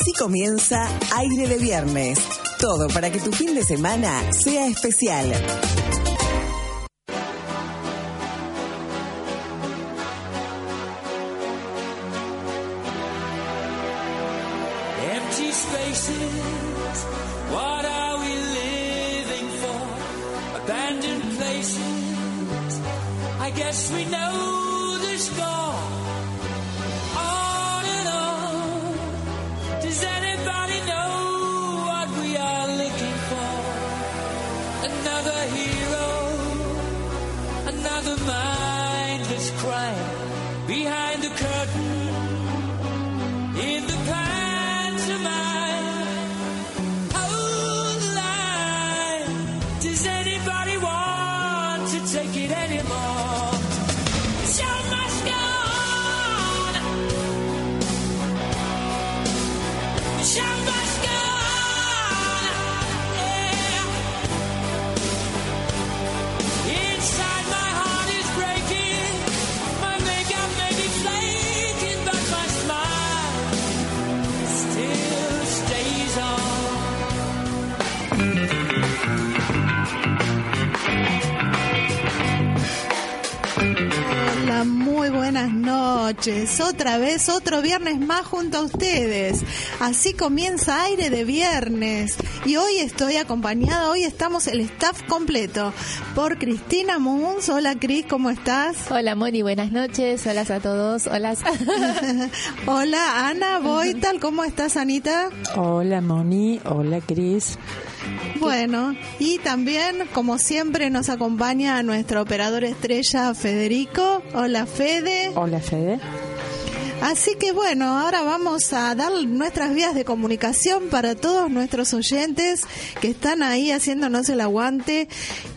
Así comienza Aire de Viernes. Todo para que tu fin de semana sea especial. Hola, muy buenas noches. Otra vez, otro viernes más junto a ustedes. Así comienza aire de viernes. Y hoy estoy acompañada, hoy estamos el staff completo por Cristina Muns. Hola Cris, ¿cómo estás? Hola Moni, buenas noches. Hola a todos. Hola. Hola Ana Boital, ¿cómo estás Anita? Hola Moni, hola Cris. Bueno, y también, como siempre, nos acompaña nuestro operador estrella Federico. Hola Fede. Hola Fede. Así que bueno, ahora vamos a dar nuestras vías de comunicación para todos nuestros oyentes que están ahí haciéndonos el aguante.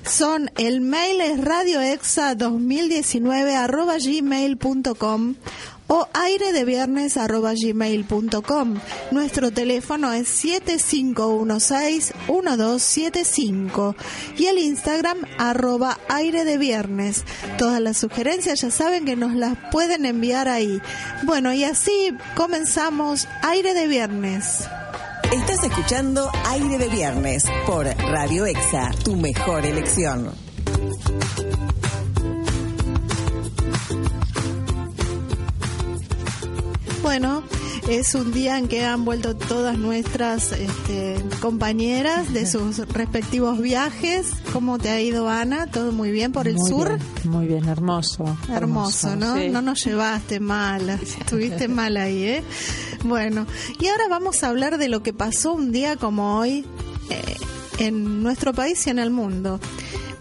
Son el mail es radioexa 2019 arroba gmail.com o aire de viernes arroba gmail.com. Nuestro teléfono es 7516-1275 y el Instagram arroba aire. Todas las sugerencias ya saben que nos las pueden enviar ahí. Bueno, y así comenzamos aire de viernes. Estás escuchando Aire de Viernes por Radio Exa, tu mejor elección. Bueno, es un día en que han vuelto todas nuestras este, compañeras de sus respectivos viajes. ¿Cómo te ha ido, Ana? ¿Todo muy bien por el Muy sur? bien, muy bien, hermoso. Hermoso, ¿no? sí. No nos llevaste mal, estuviste mal ahí, ¿eh? Bueno, y ahora vamos a hablar de lo que pasó un día como hoy eh, en nuestro país y en el mundo.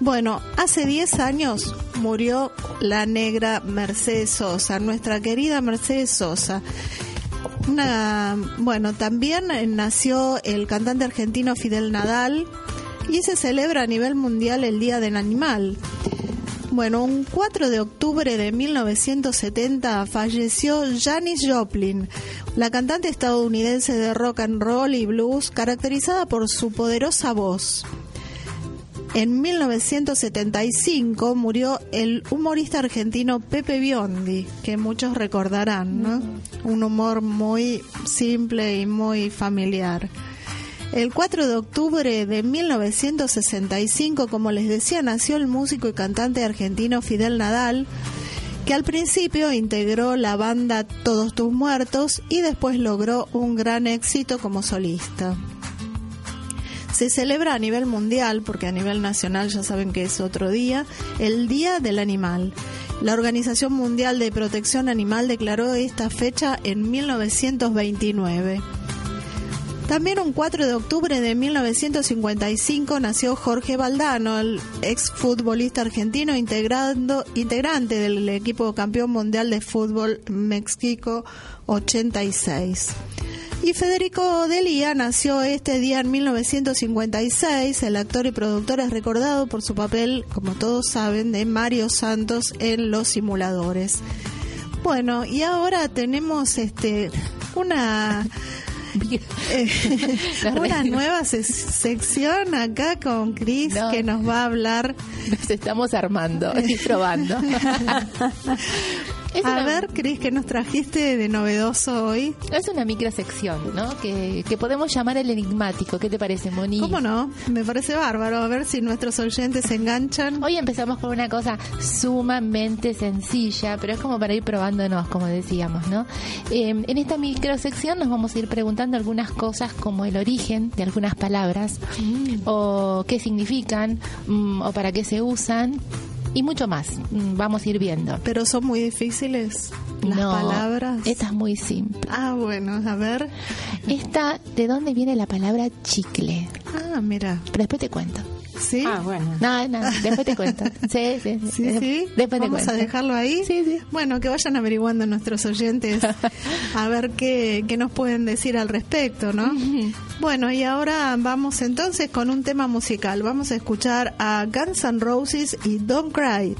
Bueno, hace 10 años murió la negra Mercedes Sosa, nuestra querida Mercedes Sosa. Una, bueno, también eh, nació el cantante argentino Fidel Nadal y se celebra a nivel mundial el Día del Animal. Bueno, un 4 de octubre de 1970 falleció Janis Joplin, la cantante estadounidense de rock and roll y blues caracterizada por su poderosa voz. En 1975 murió el humorista argentino Pepe Biondi, que muchos recordarán, ¿no? Un humor muy simple y muy familiar. El 4 de octubre de 1965, como les decía, nació el músico y cantante argentino Fidel Nadal, que al principio integró la banda Todos tus muertos y después logró un gran éxito como solista. Se celebra a nivel mundial, porque a nivel nacional ya saben que es otro día, el Día del Animal. La Organización Mundial de Protección Animal declaró esta fecha en 1929. También un 4 de octubre de 1955 nació Jorge Valdano, el exfutbolista argentino integrando, integrante del equipo campeón mundial de fútbol México 86. Y Federico Delía nació este día en 1956. El actor y productor es recordado por su papel, como todos saben, de Mario Santos en Los Simuladores. Bueno, y ahora tenemos este una una nueva se- sección acá con Chris No. que nos va a hablar. Nos estamos armando y probando. Es A una- ver, Chris, ¿qué nos trajiste de novedoso hoy? Es una microsección, ¿no? Que, que podemos llamar el enigmático. ¿Qué te parece, Moni? ¿Cómo no? Me parece bárbaro. A ver si nuestros oyentes se enganchan. Hoy empezamos con una cosa sumamente sencilla, pero es como para ir probándonos, como decíamos, ¿no? Eh, en esta microsección nos vamos a ir preguntando algunas cosas como el origen de algunas palabras, o qué significan, mm, o para qué se usan, y mucho más. Mm, Vamos a ir viendo. Pero son muy difíciles las No, palabras. Esta es muy simple. Ah, bueno, a ver. Esta, ¿de dónde viene la palabra chicle? Ah, mira. Pero después te cuento. ¿Sí? Ah, bueno. No, no, después te cuento. Sí, sí, Sí, sí. Después te Vamos a dejarlo ahí. Sí, sí. Bueno, que vayan averiguando nuestros oyentes a ver qué, qué nos pueden decir al respecto, ¿no? Bueno, y ahora vamos entonces con un tema musical. Vamos a escuchar a Guns N' Roses y Don't Cry.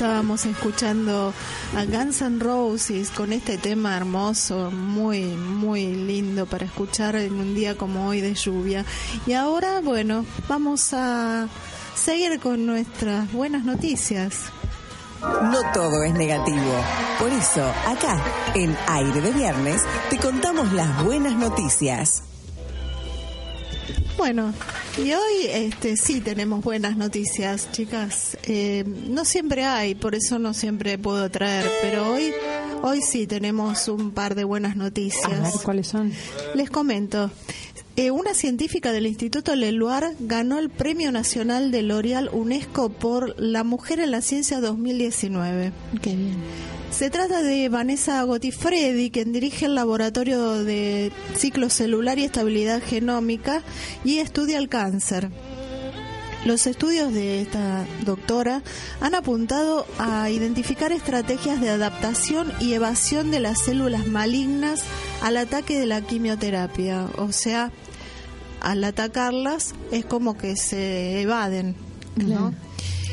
Estábamos escuchando a Guns N' Roses con este tema hermoso, muy, muy lindo para escuchar en un día como hoy de lluvia. Y ahora, bueno, vamos a seguir con nuestras buenas noticias. No todo es negativo. Por eso, acá, en Aire de Viernes, te contamos las buenas noticias. Bueno, y hoy este, sí tenemos buenas noticias, chicas. Eh, no siempre hay, por eso no siempre puedo traer, pero hoy, hoy sí tenemos un par de buenas A ver, noticias. ¿cuáles son? Les comento. Eh, una científica del Instituto Leluar ganó el Premio Nacional de L'Oreal UNESCO por La Mujer en la Ciencia 2019. Qué bien. Se trata de Vanessa Gotifredi, quien dirige el laboratorio de ciclo celular y estabilidad genómica y estudia el cáncer. Los estudios de esta doctora han apuntado a identificar estrategias de adaptación y evasión de las células malignas al ataque de la quimioterapia. O sea, al atacarlas es como que se evaden, ¿no?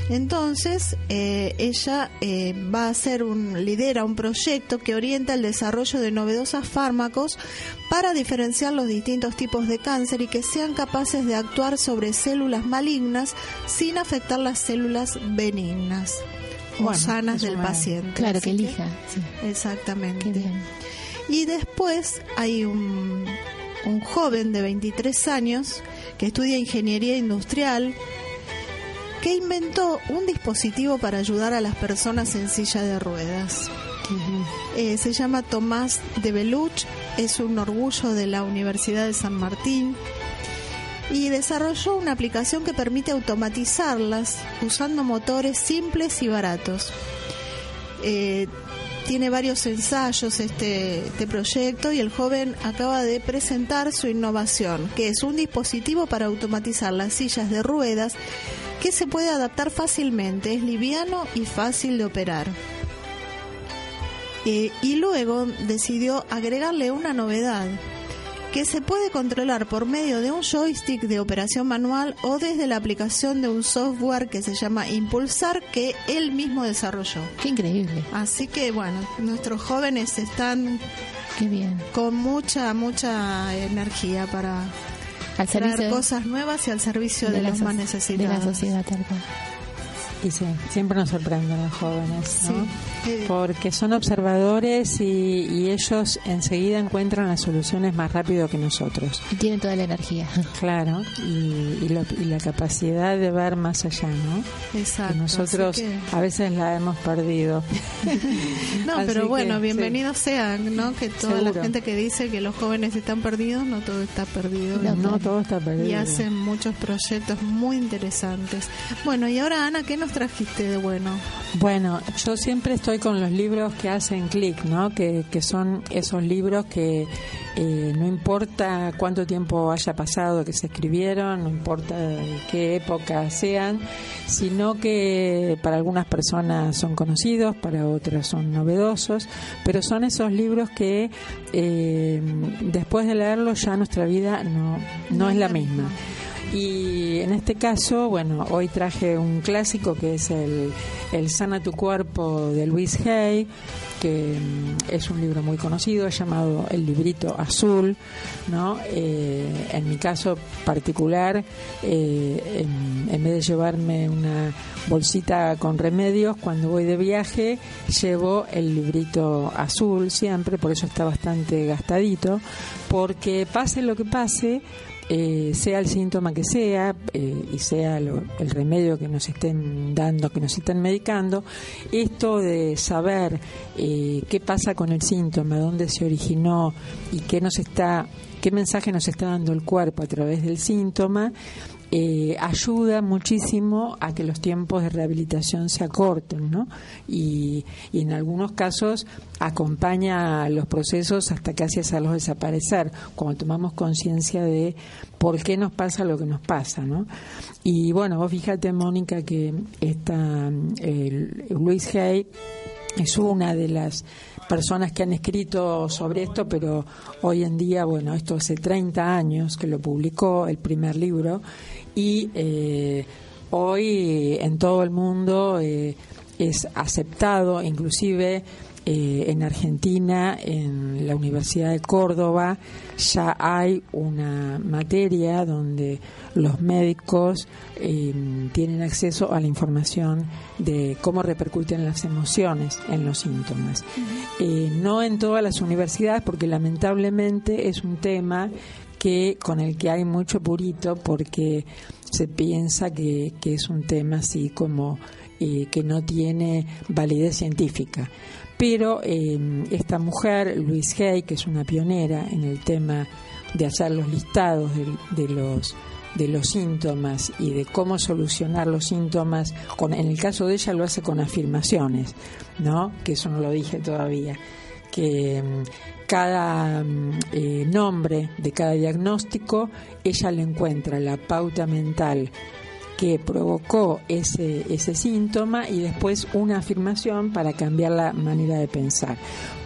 Entonces, eh, ella eh, va a hacer un, lidera un proyecto que orienta el desarrollo de novedosos fármacos para diferenciar los distintos tipos de cáncer y que sean capaces de actuar sobre células malignas sin afectar las células benignas o Bueno, sanas del paciente. Claro, que elija. sí. Exactamente. Bien. Y después hay un, un joven de 23 años que estudia ingeniería industrial que inventó un dispositivo para ayudar a las personas en silla de ruedas. Eh, se llama Tomás de Beluch, es un orgullo de la Universidad de San Martín y desarrolló una aplicación que permite automatizarlas usando motores simples y baratos. Eh, tiene varios ensayos este, este proyecto y el joven acaba de presentar su innovación, que es un dispositivo para automatizar las sillas de ruedas que se puede adaptar fácilmente, es liviano y fácil de operar. Eh, y luego decidió agregarle una novedad, que se puede controlar por medio de un joystick de operación manual o desde la aplicación de un software que se llama Impulsar que él mismo desarrolló. Qué increíble. Así que bueno, nuestros jóvenes están Qué bien. con mucha, mucha energía para Al traer cosas nuevas y al servicio de, los so- más de necesitados. la sociedad, tal cual. Y sí, siempre nos sorprenden los jóvenes, ¿no? Sí. Porque son observadores y, y ellos enseguida encuentran las soluciones más rápido que nosotros. Y tienen toda la energía. Claro, y, y, lo- y la capacidad de ver más allá, ¿no? Exacto. que nosotros que- a veces la hemos perdido. No, Así pero que, bueno, sí. bienvenidos sean, ¿no? Que toda la Seguro. gente que dice que los jóvenes están perdidos, no todo está perdido. No, No, todo está perdido. y hacen muchos proyectos muy interesantes. Bueno, y ahora Ana, ¿qué nos trajiste de bueno? Bueno, yo siempre estoy con los libros que hacen clic, ¿no? Que, que son esos libros que eh, no importa cuánto tiempo haya pasado que se escribieron, no importa qué época sean, sino que para algunas personas son conocidos, para otras son novedosos, pero son esos libros que eh, después de leerlos ya nuestra vida no, no es la misma. Y en este caso, bueno, hoy traje un clásico que es el, el Sana tu cuerpo de Luis Hay, que mm, es un libro muy conocido llamado El librito azul, ¿no? Eh, en mi caso particular, eh, en, en vez de llevarme una bolsita con remedios, cuando voy de viaje llevo el librito azul siempre, por eso está bastante gastadito, porque pase lo que pase, eh, sea el síntoma que sea eh, y sea lo- el remedio que nos estén dando, que nos estén medicando, esto de saber eh, qué pasa con el síntoma, dónde se originó y qué nos está, qué mensaje nos está dando el cuerpo a través del síntoma, eh, ayuda muchísimo a que los tiempos de rehabilitación se acorten, ¿no? Y, y en algunos casos acompaña los procesos hasta casi hacerlos desaparecer, cuando tomamos conciencia de por qué nos pasa lo que nos pasa, ¿no? Y bueno, vos fíjate, Mónica, que esta, el- Luis Hay es una de las personas que han escrito sobre esto, pero hoy en día, bueno, esto hace 30 años que lo publicó, el primer libro, y eh, hoy en todo el mundo eh, es aceptado, inclusive eh, en Argentina, en la Universidad de Córdoba, ya hay una materia donde los médicos eh, tienen acceso a la información de cómo repercuten las emociones en los síntomas. Eh, no en todas las universidades, porque lamentablemente es un tema que con el que hay mucho purito porque se piensa que, que es un tema así como eh, que no tiene validez científica. Pero eh, esta mujer, Louise Hay, que es una pionera en el tema de hacer los listados de, los de los síntomas y de cómo solucionar los síntomas, en el caso de ella lo hace con afirmaciones, ¿no? Que eso no lo dije todavía que mm, cada mm, eh, nombre de cada diagnóstico ella le encuentra la pauta mental que provocó ese, ese síntoma y después una afirmación para cambiar la manera de pensar.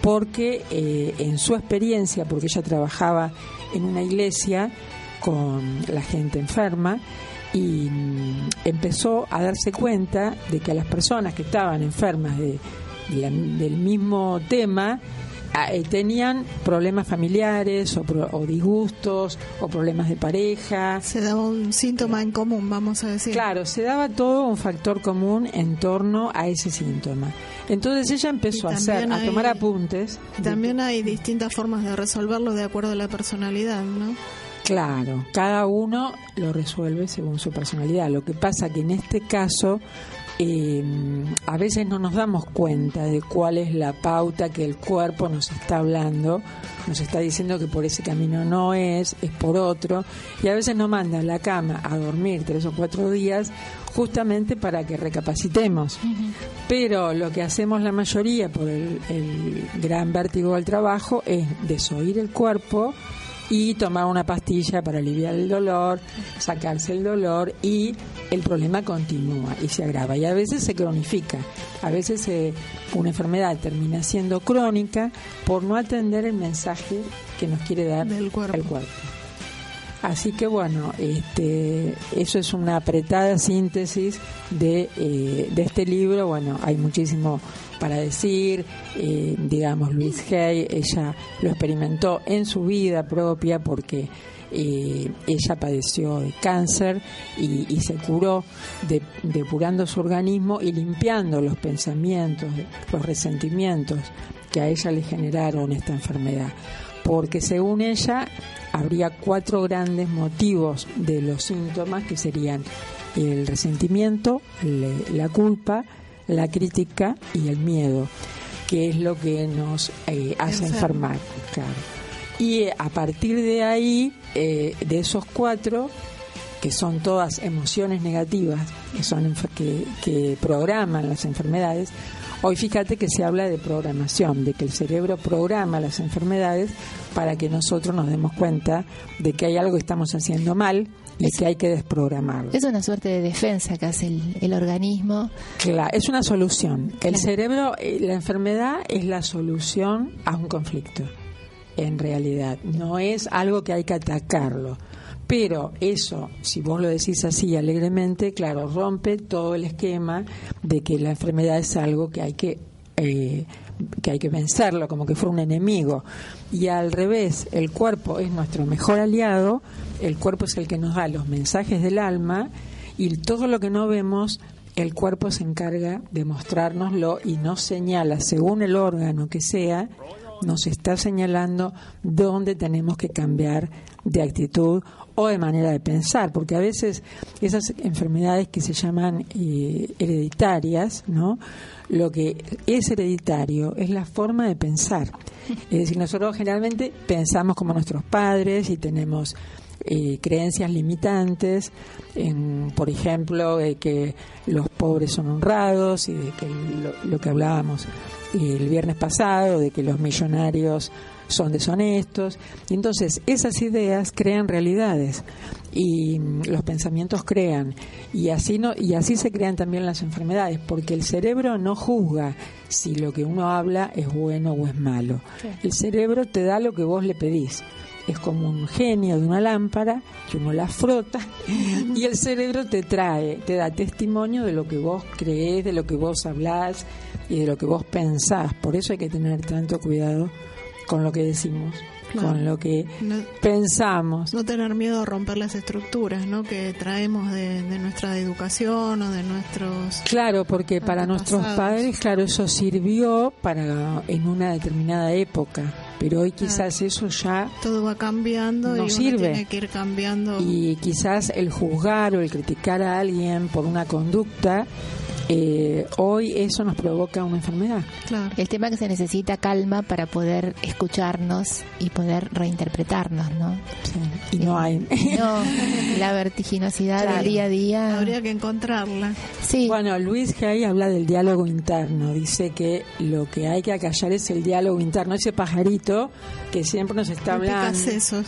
Porque eh, en su experiencia, porque ella trabajaba en una iglesia con la gente enferma, y mm, empezó a darse cuenta de que a las personas que estaban enfermas de, del mismo tema tenían problemas familiares o, pro- o disgustos o problemas de pareja. Se daba un síntoma en común, vamos a decir. Claro, se daba todo un factor común en torno a ese síntoma. Entonces ella empezó a hacer, también a tomar hay- apuntes. También hay distintas formas de resolverlo de acuerdo a la personalidad, ¿no? Claro, cada uno lo resuelve según su personalidad. Lo que pasa que en este caso eh, a veces no nos damos cuenta de cuál es la pauta que el cuerpo nos está hablando, nos está diciendo que por ese camino no es, es por otro, y a veces nos manda a la cama a dormir tres o cuatro días justamente para que recapacitemos. Pero lo que hacemos la mayoría por el, el gran vértigo del trabajo es desoír el cuerpo y tomar una pastilla para aliviar el dolor, sacarse el dolor y el problema continúa y se agrava y a veces se cronifica. A veces eh, una enfermedad termina siendo crónica por no atender el mensaje que nos quiere dar Del cuerpo. el cuerpo. Así que bueno, este, eso es una apretada síntesis de, eh, de este libro. Bueno, hay muchísimo para decir. eh, digamos, Luis Hay, ella lo experimentó en su vida propia porque eh, ella padeció de cáncer y, se curó de- depurando su organismo y limpiando los pensamientos, los resentimientos que a ella le generaron esta enfermedad porque según ella habría cuatro grandes motivos de los síntomas que serían el resentimiento, la culpa, la crítica y el miedo, que es lo que nos eh, hace Enferma. enfermar. Claro. Y eh, a partir de ahí, eh, de esos cuatro, que son todas emociones negativas, que son que, que programan las enfermedades. Hoy fíjate que se habla de programación, de que el cerebro programa las enfermedades para que nosotros nos demos cuenta de que hay algo que estamos haciendo mal y que hay que desprogramarlo. Es una suerte de defensa que hace el, el organismo. Claro, es una solución. El cerebro, eh, la enfermedad es la solución a un conflicto, en realidad. No es algo que hay que atacarlo. Pero eso, si vos lo decís así alegremente, claro, rompe todo el esquema de que la enfermedad es algo que hay que eh, que hay que vencerlo como que fuera un enemigo. Y al revés el cuerpo es nuestro mejor aliado el cuerpo es el que nos da los mensajes del alma y todo lo que no vemos el cuerpo se encarga de mostrárnoslo y nos señala según el órgano que sea nos está señalando dónde tenemos que cambiar de actitud o de manera de pensar, porque a veces esas enfermedades que se llaman eh, hereditarias, ¿no? Lo que es hereditario es la forma de pensar. Es decir, nosotros generalmente pensamos como nuestros padres y tenemos eh, creencias limitantes, en, por ejemplo, de que los pobres son honrados y de que lo, lo que hablábamos eh, el viernes pasado, de que los millonarios son deshonestos. Y entonces esas ideas crean realidades. y mm, los pensamientos crean y así no y así se crean también las enfermedades porque el cerebro no juzga si lo que uno habla es bueno o es malo el cerebro te da lo que vos le pedís es como un genio de una lámpara que uno la frota y el cerebro te trae, te da testimonio de lo que vos creés, de lo que vos hablás y de lo que vos pensás. Por eso hay que tener tanto cuidado con lo que decimos, Claro. con lo que No- pensamos. No tener miedo a romper las estructuras ¿no? que traemos de, de nuestra educación o de nuestros... Claro, porque para nuestros padres, claro, eso sirvió para en una determinada época, pero hoy quizás eso ya Todo va cambiando No y uno sirve. tiene que ir cambiando. y quizás el juzgar o el criticar a alguien por una conducta, eh, hoy eso nos provoca una enfermedad. Claro. El tema es que se necesita calma para poder escucharnos y poder reinterpretarnos, ¿no? Sí, Y no hay. No, la vertiginosidad Claro. del día a día. Habría que encontrarla. Sí, Bueno, Luis Hay habla del diálogo interno. Dice que lo que hay que acallar es el diálogo interno, ese pajarito que siempre nos está hablando.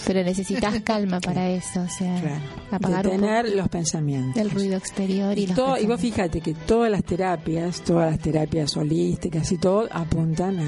pero necesitas calma para eso, o sea, Claro, apagar un detener poco los pensamientos. el ruido exterior y, Y, los todo- y vos fíjate que todas las terapias, todas las terapias holísticas y todo apuntan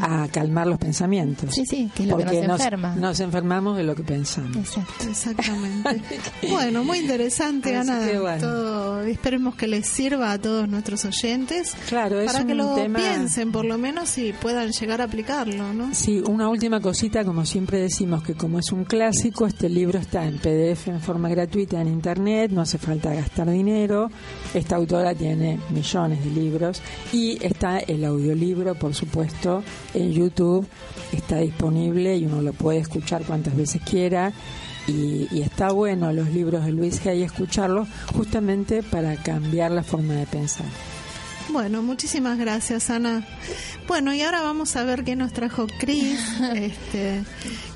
a, calmar los pensamientos. Sí, sí, que es lo que Porque nos enferma. Nos enfermamos de lo que pensamos. Exacto. Exactamente. bueno, muy interesante, Así Ana. que bueno. Todo- esperemos que les sirva a todos nuestros oyentes Claro, es para un que lo tema. piensen por lo menos y puedan llegar a aplicarlo, ¿no? Sí, una última cosita, como siempre decimos que como es un clásico, este libro está en PDF en forma gratuita en internet, no hace falta gastar dinero. Esta autora tiene millones de libros y está el audiolibro, por supuesto, en YouTube, está disponible y uno lo puede escuchar cuantas veces quiera. Y, está bueno los libros de Luis Hay escucharlos justamente para cambiar la forma de pensar. Bueno, muchísimas gracias, Ana. Bueno, y ahora vamos a ver qué nos trajo Cris, este,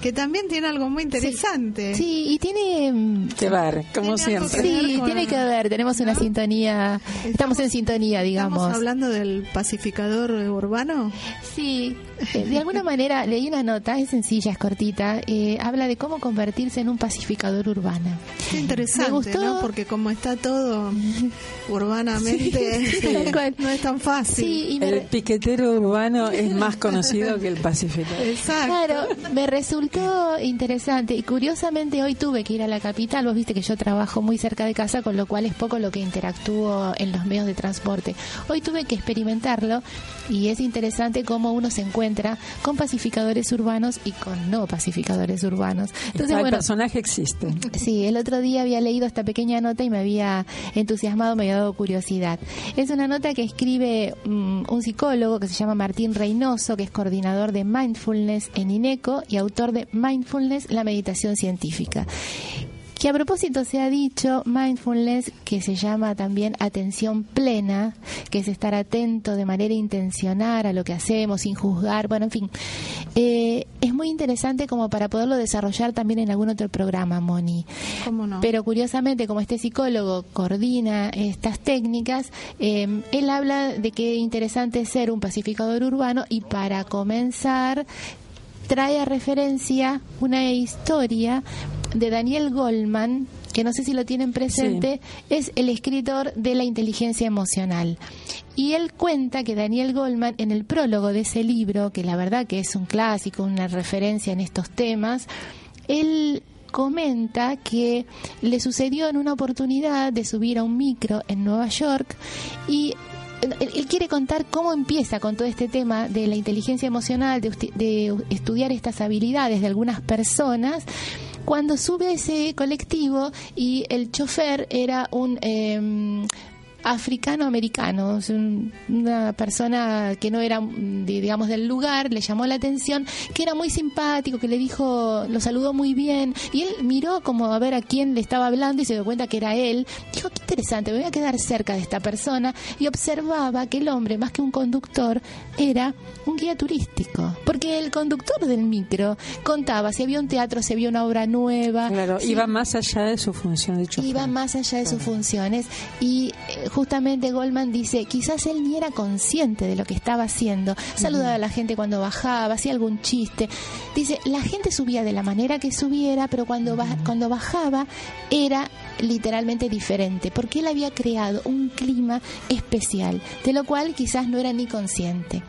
que también tiene algo muy interesante. Sí, y tiene mm, Que ver, como Tiene siempre. que Sí, con- tiene que ver, tenemos una sintonía, estamos en sintonía, digamos. Estamos hablando del pacificador urbano. Sí, de alguna manera leí una nota, es sencilla, es cortita, eh, habla de cómo convertirse en un pacificador urbano. Qué interesante, Me gustó. ¿no? Porque como está todo urbanamente, Sí, cual. no es tan fácil. Sí, y me, El piquetero urbano es más conocido que el pacificador. Exacto. Claro, me resultó interesante y curiosamente hoy tuve que ir a la capital, vos viste que yo trabajo muy cerca de casa, con lo cual es poco lo que interactúo en los medios de transporte. Hoy tuve que experimentarlo y es interesante cómo uno se encuentra con pacificadores urbanos y con no pacificadores urbanos. Entonces, el bueno, personaje existe. Sí, el otro día había leído esta pequeña nota y me había entusiasmado, me había dado curiosidad. Es una nota que escribe mm, un psicólogo que se llama Martín Reynoso, que es coordinador de Mindfulness en INECO y autor de Mindfulness, la meditación científica. Que a propósito se ha dicho mindfulness, que se llama también atención plena, que es estar atento de manera intencional a lo que hacemos, sin juzgar, bueno, en fin. Eh, es muy interesante como para poderlo desarrollar también en algún otro programa, Moni. ¿Cómo no? Pero curiosamente, como este psicólogo coordina estas técnicas, eh, él habla de que es interesante ser un pacificador urbano y para comenzar trae a referencia una historia de Daniel Goldman, que no sé si lo tienen presente, es el escritor de la inteligencia emocional. Y él cuenta que Daniel Goldman, en el prólogo de ese libro, que la verdad que es un clásico, una referencia en estos temas, él comenta que le sucedió en una oportunidad de subir a un micro en Nueva York y él, él quiere contar cómo empieza con todo este tema de la inteligencia emocional, de estudiar estas habilidades de algunas personas, cuando sube ese colectivo y el chofer era un... africano-americano, una persona que no era, di- digamos, del lugar, le llamó la atención, que era muy simpático, que le dijo, lo saludó muy bien, y él miró como a ver a quién le estaba hablando y se dio cuenta que era él. Dijo, qué interesante, me voy a quedar cerca de esta persona, y observaba que el hombre, más que un conductor, era un guía turístico, porque el conductor del micro contaba si había un teatro, si había una obra nueva, Claro, si- iba más allá de su función de chofer. iba más allá de sus funciones. Y eh, justamente Goldman dice, quizás él ni era consciente de lo que estaba haciendo. Saludaba a la gente cuando bajaba, hacía algún chiste. Dice, la gente subía de la manera que subiera, pero cuando, cuando bajaba era literalmente diferente, porque él había creado un clima especial, de lo cual quizás no era ni consciente.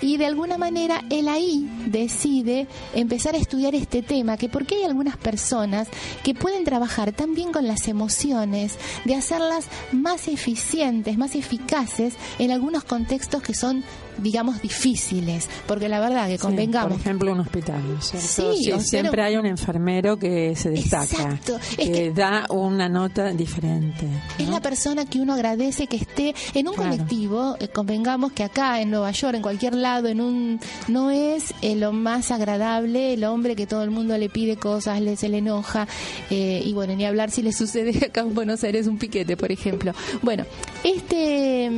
Y de alguna manera él ahí decide empezar a estudiar este tema, que porque hay algunas personas que pueden trabajar tan bien con las emociones, de hacerlas más eficientes, más eficaces en algunos contextos que son, digamos, difíciles. Porque la verdad que Sí, convengamos, por ejemplo, un hospital, ¿no es cierto? Sí, o siempre hay un enfermero que se destaca, Exacto. Es que, que- da una nota diferente. Es la persona que uno agradece que esté en un Claro. colectivo, eh, convengamos que acá en Nueva York, en cualquier lado, en un no es eh, lo más agradable el hombre que todo el mundo le pide cosas, le se le enoja eh, y bueno, ni hablar si le sucede acá en Buenos Aires un piquete, por ejemplo. Bueno, este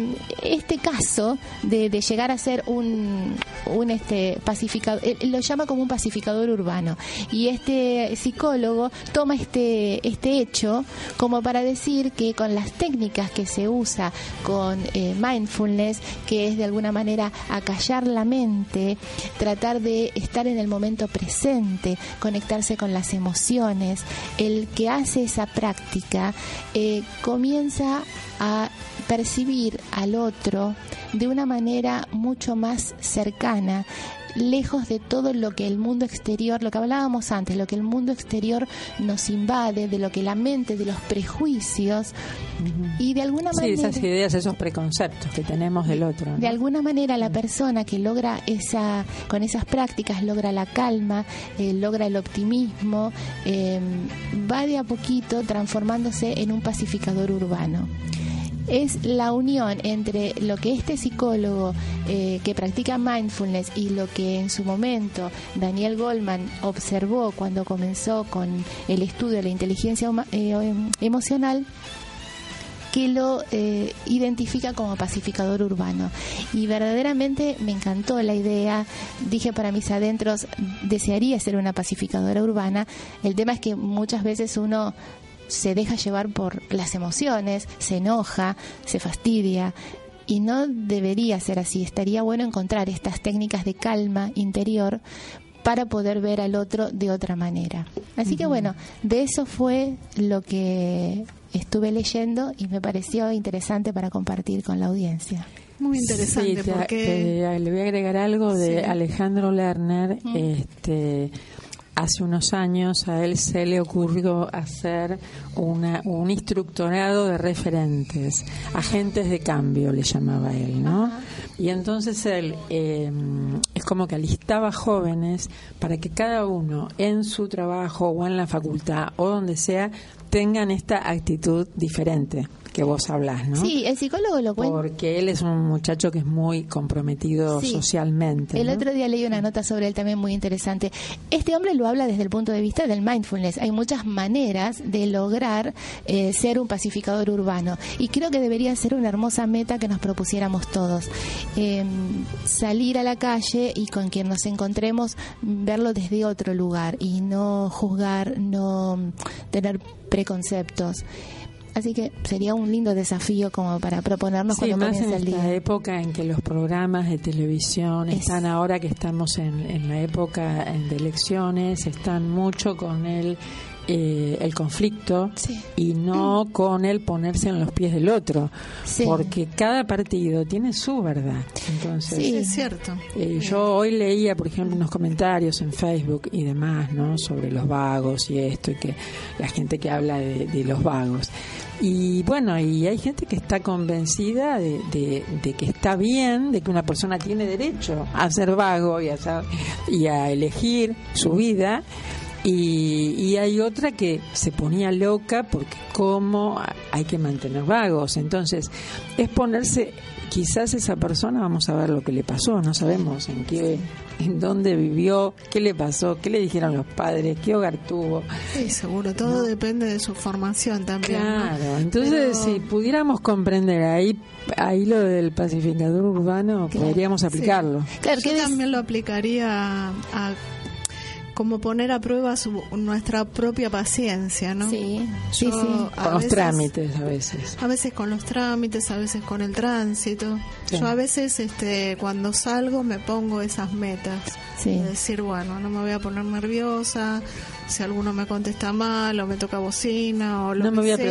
este caso de, llegar a ser un un este pacificador, él lo llama como un pacificador urbano y este psicólogo toma este este hecho como para decir que con las técnicas que se usa con eh, mindfulness, que es de alguna manera acallar la mente, tratar de estar en el momento presente, conectarse con las emociones, el que hace esa práctica eh, comienza a percibir al otro de una manera mucho más cercana lejos de todo lo que el mundo exterior, lo que hablábamos antes, lo que el mundo exterior nos invade, de lo que la mente, de los prejuicios, y de alguna Sí, manera... esas ideas, esos preconceptos que tenemos del otro. ¿no? De alguna manera la persona que logra esa, con esas prácticas logra la calma, eh, logra el optimismo, eh, va de a poquito transformándose en un pacificador urbano. Es la unión entre lo que este psicólogo eh, que practica mindfulness y lo que en su momento Daniel Goldman observó cuando comenzó con el estudio de la inteligencia eh, em- emocional que lo eh, identifica como pacificador urbano. Y verdaderamente me encantó la idea. Dije para mis adentros, desearía ser una pacificadora urbana. El tema es que muchas veces uno se deja llevar por las emociones, se enoja, se fastidia. Y no debería ser así. Estaría bueno encontrar estas técnicas de calma interior para poder ver al otro de otra manera. Así que bueno, de eso fue lo que estuve leyendo y me pareció interesante para compartir con la audiencia. Muy interesante Sí, te- porque te- le voy a agregar algo de Sí. Alejandro Lerner. Este, hace unos años a él se le ocurrió hacer una, un instructorado de referentes, agentes de cambio le llamaba él, ¿no? Y entonces él eh, es como que alistaba jóvenes para que cada uno en su trabajo o en la facultad o donde sea tengan esta actitud diferente que vos hablás, ¿no? Sí, el psicólogo lo cuenta. Porque él es un muchacho que es muy comprometido Sí. socialmente. El ¿no? otro día leí una nota sobre él también muy interesante. Este hombre lo habla desde el punto de vista del mindfulness. Hay muchas maneras de lograr eh, ser un pacificador urbano y creo que debería ser una hermosa meta que nos propusiéramos todos. Eh, salir a la calle y con quien nos encontremos verlo desde otro lugar y no juzgar, no tener preconceptos. Así que sería un lindo desafío como para proponernos Sí, cuando más en comienza el esta día. época en que los programas de televisión Es- están ahora que estamos en, en la época de elecciones, están mucho con el, eh, el conflicto Sí. y no con el ponerse en los pies del otro, Sí. porque cada partido tiene su verdad. Entonces, Sí. es cierto. Eh, yo hoy leía, por ejemplo, unos comentarios en Facebook y demás, ¿no? Sobre los vagos y esto, y que la gente que habla de, de los vagos. Y bueno, y hay gente que está convencida de, de- de que está bien, de que una persona tiene derecho a ser vago y a, y a elegir su vida. Y, y hay otra que se ponía loca porque cómo hay que mantener vagos. Entonces, es ponerse, quizás esa persona, vamos a ver lo que le pasó, no sabemos en qué, en dónde vivió, qué le pasó, qué le dijeron los padres, qué hogar tuvo. Sí, seguro. Todo depende de su formación también. ¿no? Claro, entonces Pero- si pudiéramos comprender ahí, ahí lo del pacificador urbano, podríamos aplicarlo. Claro, Yo que también lo aplicaría a como poner a prueba su- nuestra propia paciencia, ¿no? Sí, sí, Yo, sí. a Con los trámites a veces. A veces con los trámites, a veces con el tránsito. Sí. Yo a veces, este, cuando salgo, me pongo esas metas. Sí. De decir, bueno, no me voy a poner nerviosa. Si alguno me contesta mal, o me toca bocina, o lo No que me voy a sea,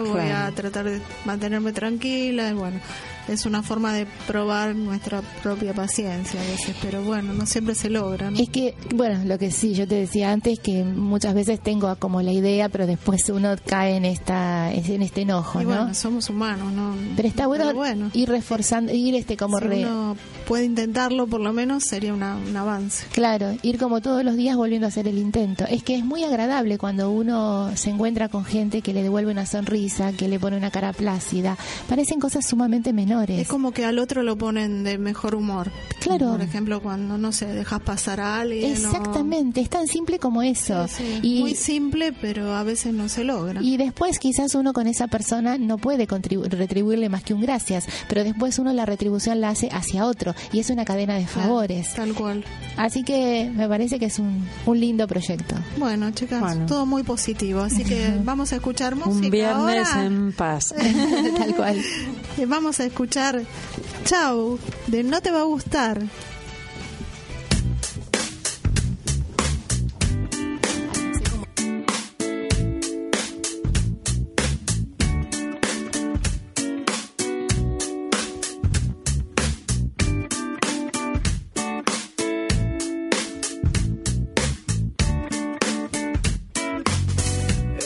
preocupar, voy a tratar de mantenerme tranquila. Y bueno, es una forma de probar nuestra propia paciencia a veces, pero bueno, no siempre se logra. ¿no? Es que, bueno, lo que sí, yo te decía antes que muchas veces tengo como la idea, pero después uno cae en esta en este enojo, Y ¿no? bueno, somos humanos, ¿no? pero está bueno, Pero bueno. ir reforzando, ir este como si re- uno puede intentarlo, por lo menos sería una- un avance. Claro, ir como todos los días volviendo a hacer el intento. Es que es muy agradable cuando uno se encuentra con gente que le devuelve una sonrisa, que le pone una cara plácida. Parecen cosas sumamente menores. Es como que al otro lo ponen de mejor humor. Claro. Por ejemplo, cuando, no sé, dejas pasar a alguien. o- Exactamente, es tan simple como eso. Sí, sí. Y, Muy simple, pero a veces no se logra. y después quizás uno con esa persona no puede retribuirle más que un gracias, pero después uno la retribución la hace hacia otro y es una cadena de Claro, favores. Tal cual. Así que me parece que es un, un lindo proyecto. Bueno, chicas, Bueno. todo muy positivo. Así que vamos a escuchar música. Un viernes ahora. en paz. Tal cual. Vamos a escuchar Chau, de No Te Va a Gustar.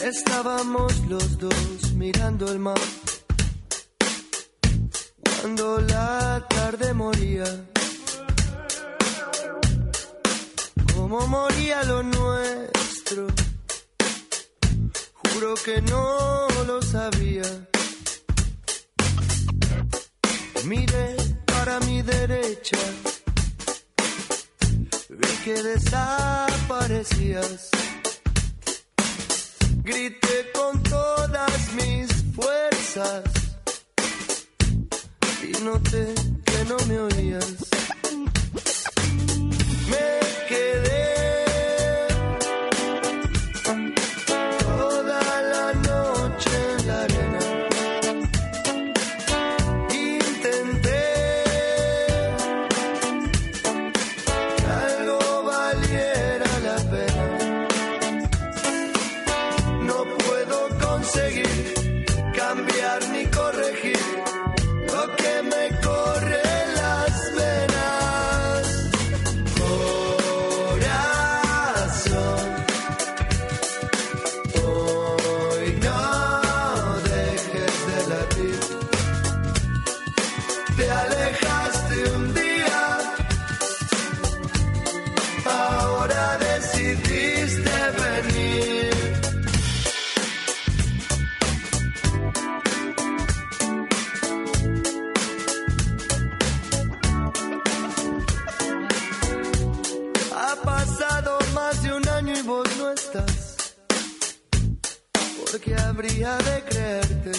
Estábamos los dos mirando el mar cuando la tarde moría. Como moría lo nuestro, juro que no lo sabía. Miré para mi derecha, vi que desaparecías. Grité con todas mis fuerzas y noté que no me oías. Porque habría de creerte.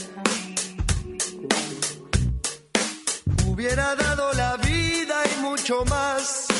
Hubiera dado la vida y mucho más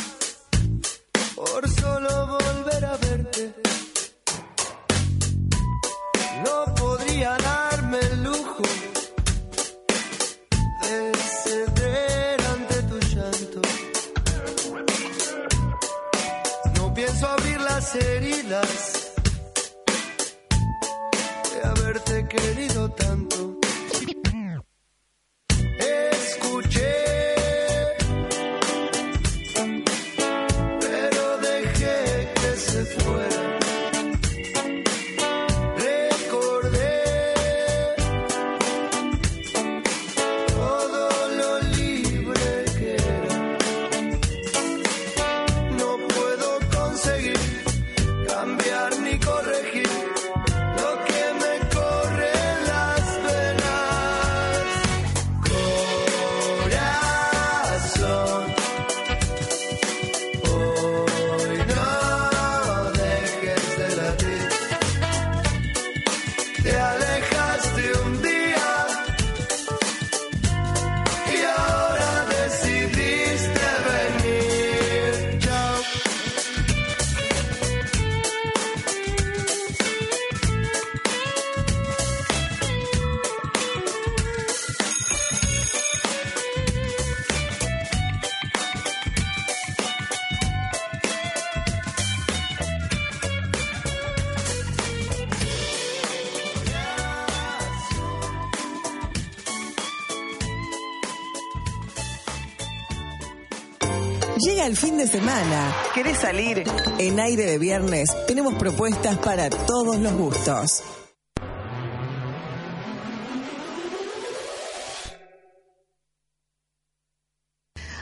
Llega el fin de semana. ¿Querés salir? En aire de viernes tenemos propuestas para todos los gustos.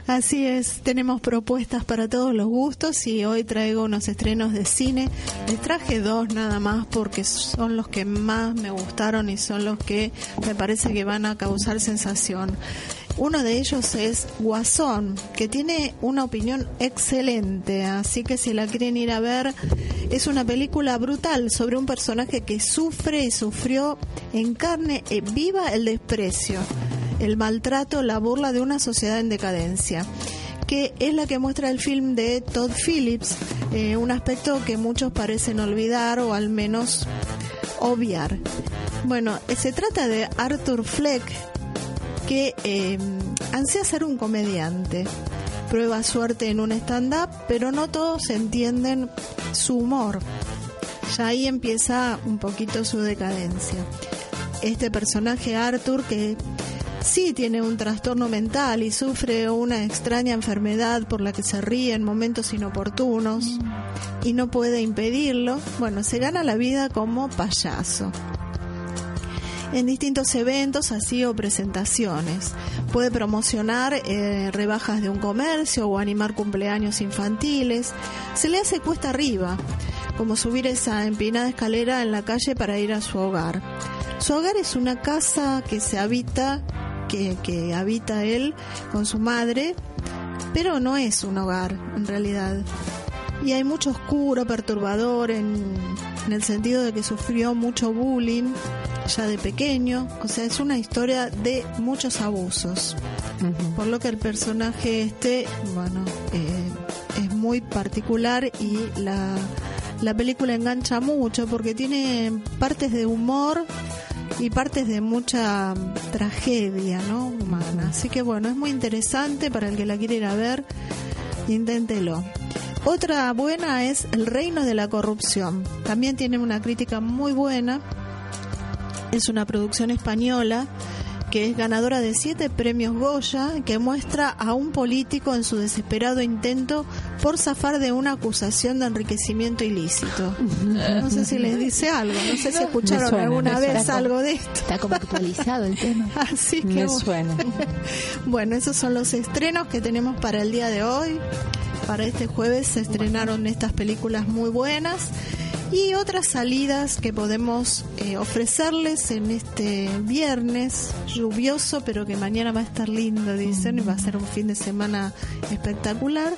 Así es, tenemos propuestas para todos los gustos y hoy traigo unos estrenos de cine. Les traje dos nada más porque son los que más me gustaron y son los que me parece que van a causar sensación. Uno de ellos es Guasón, que tiene una opinión excelente, así que si la quieren ir a ver, es una película brutal sobre un personaje que sufre y sufrió en carne eh, viva el desprecio, el maltrato, la burla de una sociedad en decadencia que es la que muestra el film de Todd Phillips, eh, un aspecto que muchos parecen olvidar o al menos obviar. Bueno, eh, se trata de Arthur Fleck, que eh, ansía ser un comediante. Prueba suerte en un stand-up, pero no todos entienden su humor. Ya ahí empieza un poquito su decadencia. Este personaje Arthur, que sí tiene un trastorno mental y sufre una extraña enfermedad por la que se ríe en momentos inoportunos y no puede impedirlo, bueno, se gana la vida como payaso en distintos eventos así o presentaciones. Puede promocionar eh, rebajas de un comercio o animar cumpleaños infantiles. Se le hace cuesta arriba, como subir esa empinada escalera en la calle para ir a su hogar. Su hogar es una casa que se habita, que, que habita él con su madre, pero no es un hogar en realidad. Y hay mucho oscuro, perturbador, en, en el sentido de que sufrió mucho bullying ya de pequeño. O sea, es una historia de muchos abusos. Por lo que el personaje este, bueno, eh, es muy particular y la, la película engancha mucho porque tiene partes de humor y partes de mucha tragedia ¿no? humana. Así que bueno, es muy interesante para el que la quiere ir a ver, inténtelo. Otra buena es El reino de la corrupción. También tiene una crítica muy buena. Es una producción española que es ganadora de siete premios Goya, que muestra a un político en su desesperado intento por zafar de una acusación de enriquecimiento ilícito. No sé si les dice algo, no sé si escucharon suena, alguna vez algo de esto. Está como actualizado el tema. Así que Me suena. Bueno, esos son los estrenos que tenemos para el día de hoy. Para este jueves se estrenaron estas películas muy buenas y otras salidas que podemos eh, ofrecerles en este viernes lluvioso, pero que mañana va a estar lindo, dicen, y va a ser un fin de semana espectacular,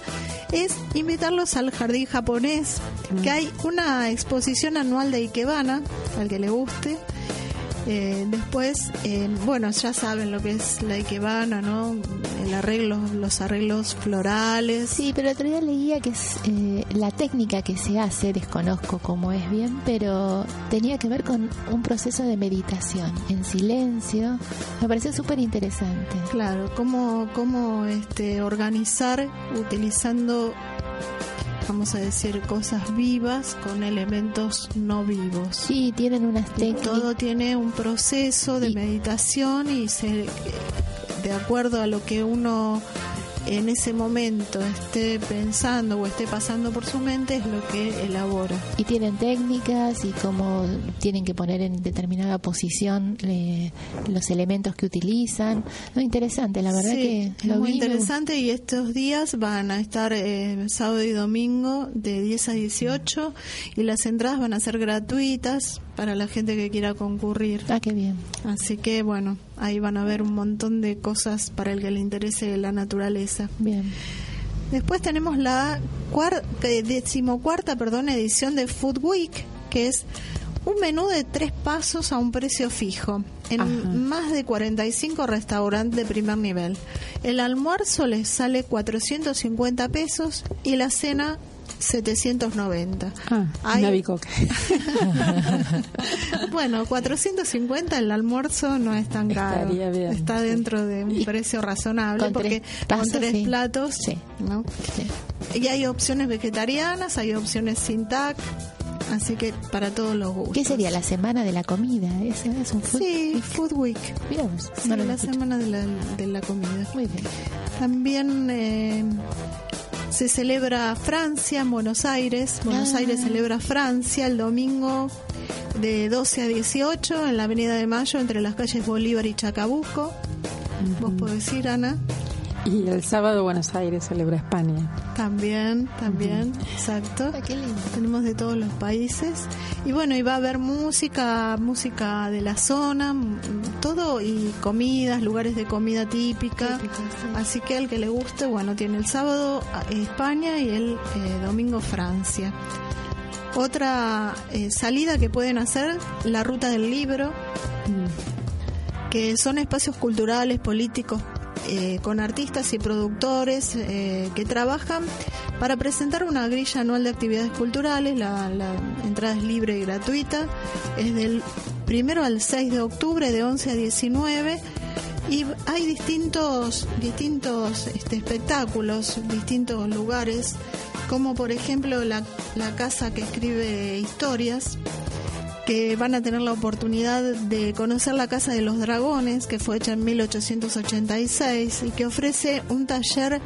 es invitarlos al jardín japonés, que hay una exposición anual de Ikebana, al que le guste. Eh, después, eh, bueno, ya saben lo que es la ikebana, ¿no? El arreglo, los arreglos florales. Sí, pero el otro día leía que es eh, la técnica que se hace, desconozco cómo es bien, pero tenía que ver con un proceso de meditación en silencio. Me pareció súper interesante. Claro, cómo, cómo este, organizar utilizando, vamos a decir, cosas vivas con elementos no vivos. Sí, tienen unas técnicas. todo tiene un proceso de Y- meditación y se, de acuerdo a lo que uno en ese momento esté pensando o esté pasando por su mente es lo que elabora. Y tienen técnicas y cómo tienen que poner en determinada posición eh, los elementos que utilizan. No, interesante, la verdad Sí, que lo es muy vi, me interesante y estos días van a estar eh, sábado y domingo de 10 a 18 y las entradas van a ser gratuitas para la gente que quiera concurrir. Ah, qué bien. Así que bueno, ahí van a ver un montón de cosas para el que le interese la naturaleza. Bien. Después tenemos la cuar- decimocuarta perdón, edición de Food Week, que es un menú de tres pasos a un precio fijo en Ajá. más de 45 restaurantes de primer nivel. El almuerzo les sale 450 pesos y la cena 790. Ah, Hay- bicoca. bueno, 450 el almuerzo no es tan caro. Bien, Está dentro de un precio razonable Con porque tres con tres sí. platos, Sí. ¿no? Sí. Y hay opciones vegetarianas, hay opciones sin TAC, así que para todos los gustos. ¿Qué sería la semana de la comida? ¿Eso es un food? Sí, Food Week. Vos, Sí, no la semana de la, de la comida. Muy bien. También eh, Se celebra Francia en Buenos Aires. Buenos Ah. Aires celebra Francia el domingo de 12 a 18 en la Avenida de Mayo entre las calles Bolívar y Chacabuco. Vos podés ir, Ana. Y el sábado Buenos Aires celebra España. También, también, exacto. Ah, qué lindo. Tenemos de todos los países. Y bueno, y va a haber música, música de la zona, todo y comidas, lugares de comida típica. Típica, sí. Así que al que le guste, bueno, tiene el sábado España y el eh, domingo Francia. Otra eh, salida que pueden hacer, la ruta del libro, que son espacios culturales, políticos, eh, con artistas y productores eh, que trabajan para presentar una grilla anual de actividades culturales. La, entrada es libre y gratuita. Es del primero al 6 de octubre, de 11 a 19. Y hay distintos, distintos este, espectáculos, distintos lugares, como por ejemplo la, la casa que escribe historias, que van a tener la oportunidad de conocer la Casa de los Dragones, que fue hecha en 1886 y que ofrece un taller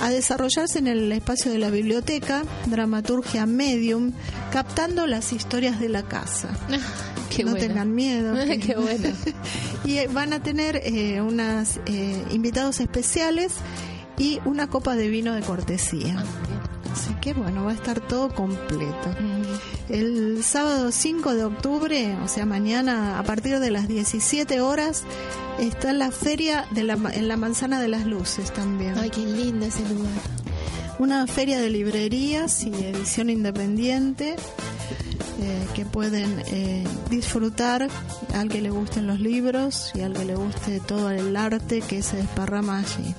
a desarrollarse en el espacio de la biblioteca, dramaturgia medium, captando las historias de la casa. Qué no tengan miedo. que- Qué bueno. y van a tener eh, unas eh, invitados especiales y una copa de vino de cortesía. Así que bueno, va a estar todo completo. El sábado 5 de octubre, o sea, mañana a partir de las 17 horas, está la feria de la, en la Manzana de las Luces también. Ay, qué lindo ese lugar. Una feria de librerías y edición independiente eh, que pueden eh, disfrutar al que le gusten los libros y al que le guste todo el arte que se desparrama allí.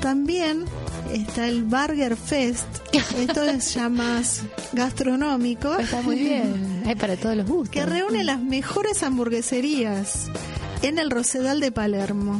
También está el Burger Fest. Esto es ya más gastronómico. Está muy bien. Hay para todos los gustos. Que reúne las mejores hamburgueserías en el Rosedal de Palermo.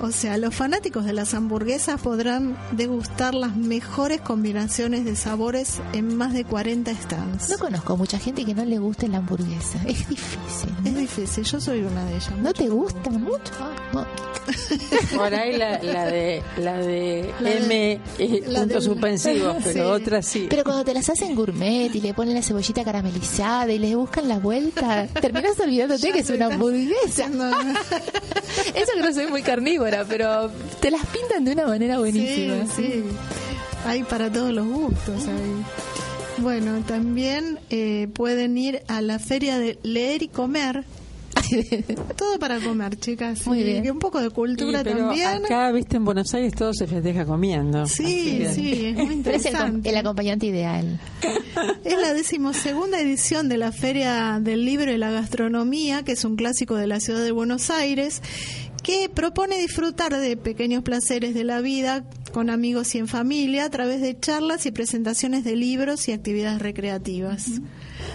O sea, los fanáticos de las hamburguesas podrán degustar las mejores combinaciones de sabores en más de 40 stands. No conozco mucha gente que no le guste la hamburguesa. Es difícil. ¿no? Es difícil, yo soy una de ellas. ¿No te gusta mucho? Ah, no. Por ahí la, la de la de La de- M eh, la puntos del- suspensivos, pero Sí. otras sí. Pero cuando te las hacen gourmet y le ponen la cebollita caramelizada y le buscan la vuelta, terminas olvidándote que es una hamburguesa. Eso que no soy muy pero te las pintan de una manera buenísima. Sí, sí. Hay para todos los gustos ahí. Bueno, también eh, pueden ir a la feria de leer y comer. Todo para comer, chicas. Muy Y bien. que un poco de cultura Sí, pero también. acá, viste, en Buenos Aires todo se festeja comiendo. Sí, sí, es muy Pero es el, interesante. el acompañante ideal. Es la decimosegunda edición de la Feria del Libro y la Gastronomía, que es un clásico de la ciudad de Buenos Aires, que propone disfrutar de pequeños placeres de la vida con amigos y en familia a través de charlas y presentaciones de libros y actividades recreativas.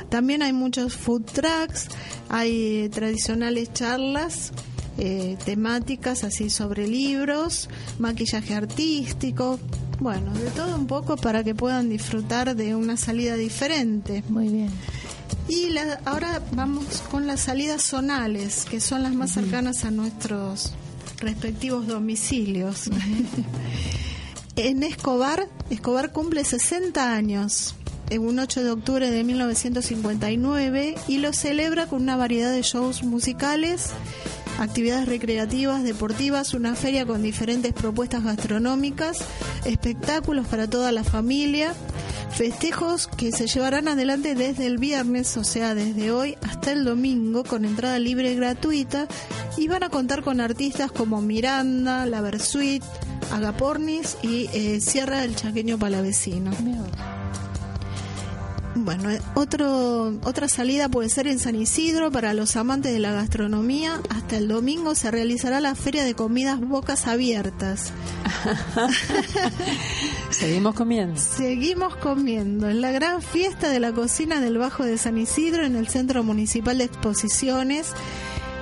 También hay muchos food trucks, hay tradicionales charlas eh, temáticas así sobre libros, maquillaje artístico, bueno, de todo un poco para que puedan disfrutar de una salida diferente. Muy bien. Y la- ahora vamos con las salidas zonales, que son las más cercanas a nuestros respectivos domicilios. en Escobar, Escobar cumple 60 años, en un 8 de octubre de 1959, y lo celebra con una variedad de shows musicales, actividades recreativas, deportivas, una feria con diferentes propuestas gastronómicas, espectáculos para toda la familia, festejos que se llevarán adelante desde el viernes, o sea, desde hoy hasta el domingo, con entrada libre y gratuita, y van a contar con artistas como Miranda, La Versuit, Agapornis y eh, Sierra del Chaqueño Palavecino. Bueno, eh, otro, otra salida puede ser en San Isidro para los amantes de la gastronomía. Hasta el domingo se realizará la Feria de Comidas Bocas Abiertas. Seguimos comiendo. Seguimos comiendo. Es la gran fiesta de la cocina del Bajo de San Isidro en el Centro Municipal de Exposiciones,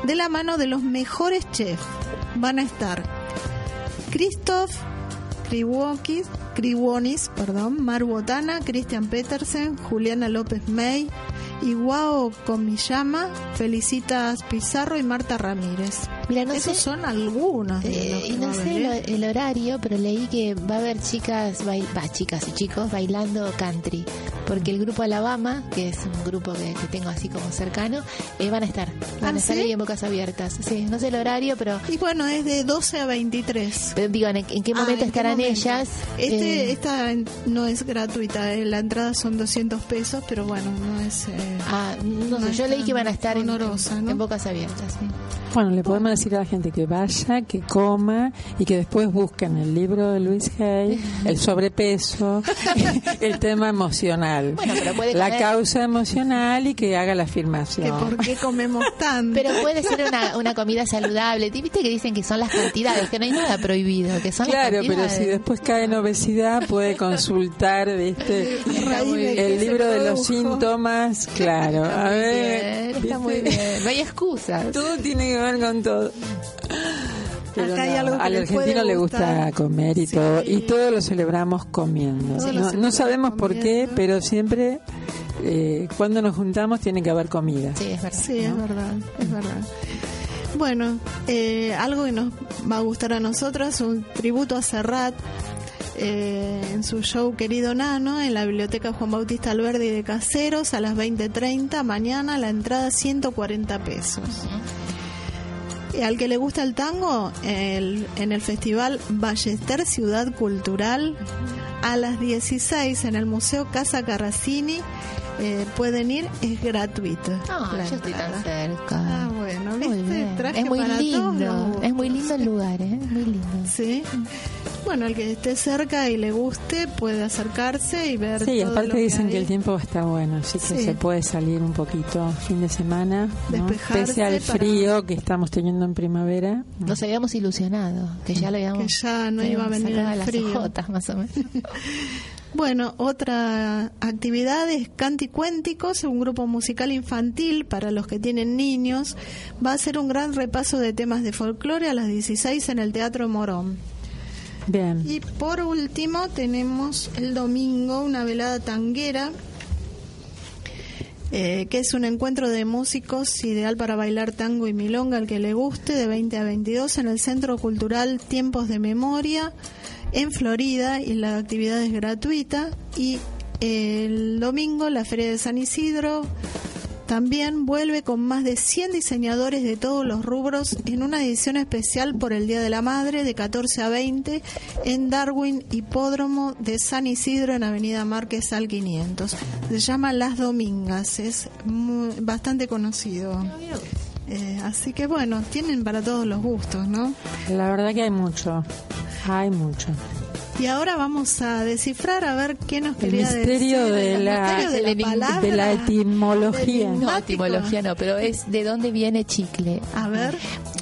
de la mano de los mejores chefs. Van a estar Christoph Kriwokis, Kriwonis, perdón, Mar Botana, Christian Petersen, Juliana López May Iguao Comillama, Felicitas Pizarro y Marta Ramírez. Mira, no Esos sé, son algunos eh, y no sé el horario, pero leí que va a haber chicas, bail- va, chicas y chicos bailando country, porque el grupo Alabama, que es un grupo que, que tengo así como cercano, eh, van a estar, van ¿Ah, a estar sí? ahí en bocas abiertas. Sí, no sé el horario, pero Y bueno, es de 12 a 23. pero digo, ¿en, en qué Ah, momento ¿en qué estarán momento? ellas? Este, Eh, esta no es gratuita, eh, la entrada son 200 pesos, pero bueno, no es... eh, ah, no, no sé, es yo leí que van a estar en, honorosa, en- ¿no? en bocas abiertas. sí. Bueno, le podemos decir a la gente que vaya, que coma y que después busquen el libro de Luis Hay, el sobrepeso, el tema emocional, Bueno, pero puede la comer- causa emocional y que haga la que afirmación. por qué comemos tanto. Pero puede ser una, una comida saludable. Viste que dicen que son las cantidades, que no hay nada prohibido, que son Claro, las pero si después cae en obesidad puede consultar ¿viste? El libro de los síntomas, claro. Está A ver, bien, está muy bien. No hay excusas. Todo tiene que ver con todo. Pero Acá hay no, algo que al argentino le gusta comer y Sí. todo, y todo lo celebramos comiendo. No, sabemos por qué, pero siempre eh, cuando nos juntamos tiene que haber comida. Sí, es verdad. Sí, es verdad, es verdad. Bueno, eh, algo que nos va a gustar a nosotras, un tributo a Serrat eh, en su show Querido Nano en la Biblioteca Juan Bautista Alberdi de Caseros a las 20.30 mañana, la entrada 140 pesos. Eh, Al que le gusta el tango, el- en el Festival Ballester Ciudad Cultural, a las 16 en el Museo Casa Carracini, eh, pueden ir, es gratuito. Ah, yo estoy tan cerca. Ah, bueno, Muy ¿viste? bien. Traje Es muy para todos los lindo. Es muy lindo el lugar, ¿eh? Muy lindo. Sí. Bueno, el que esté cerca y le guste puede acercarse y ver. Sí, todo aparte lo que dicen hay. que el tiempo estar bueno, así que Sí. se puede salir un poquito fin de semana, ¿no? Pese al para- frío que estamos teniendo en primavera. Nos habíamos ilusionado, que ya lo habíamos. Que ya no iba a venir el las frío. hojotas, más o menos. Bueno, otra actividad es Canticuénticos, un grupo musical infantil para los que tienen niños. Va a ser un gran repaso de temas de folclore a las 16 en el Teatro Morón. Bien. Y por último tenemos el domingo una velada tanguera, eh, que es un encuentro de músicos ideal para bailar tango y milonga al que le guste, de 20 a 22 en el Centro Cultural Tiempos de Memoria en Florida y la actividad es gratuita. Y el domingo la Feria de San Isidro también vuelve con más de 100 diseñadores de todos los rubros en una edición especial por el Día de la Madre de 14 a 20 en Darwin Hipódromo de San Isidro en Avenida Márquez al 500. Se llama Las Domingas, es bastante conocido. Eh, así que bueno, tienen para todos los gustos, ¿no? La verdad que hay mucho, hay mucho. Y ahora vamos a descifrar a ver qué nos El quería misterio decir. de el la- misterio de la, palabra. de la etimología. No, etimología no, pero es de dónde viene chicle. A ver.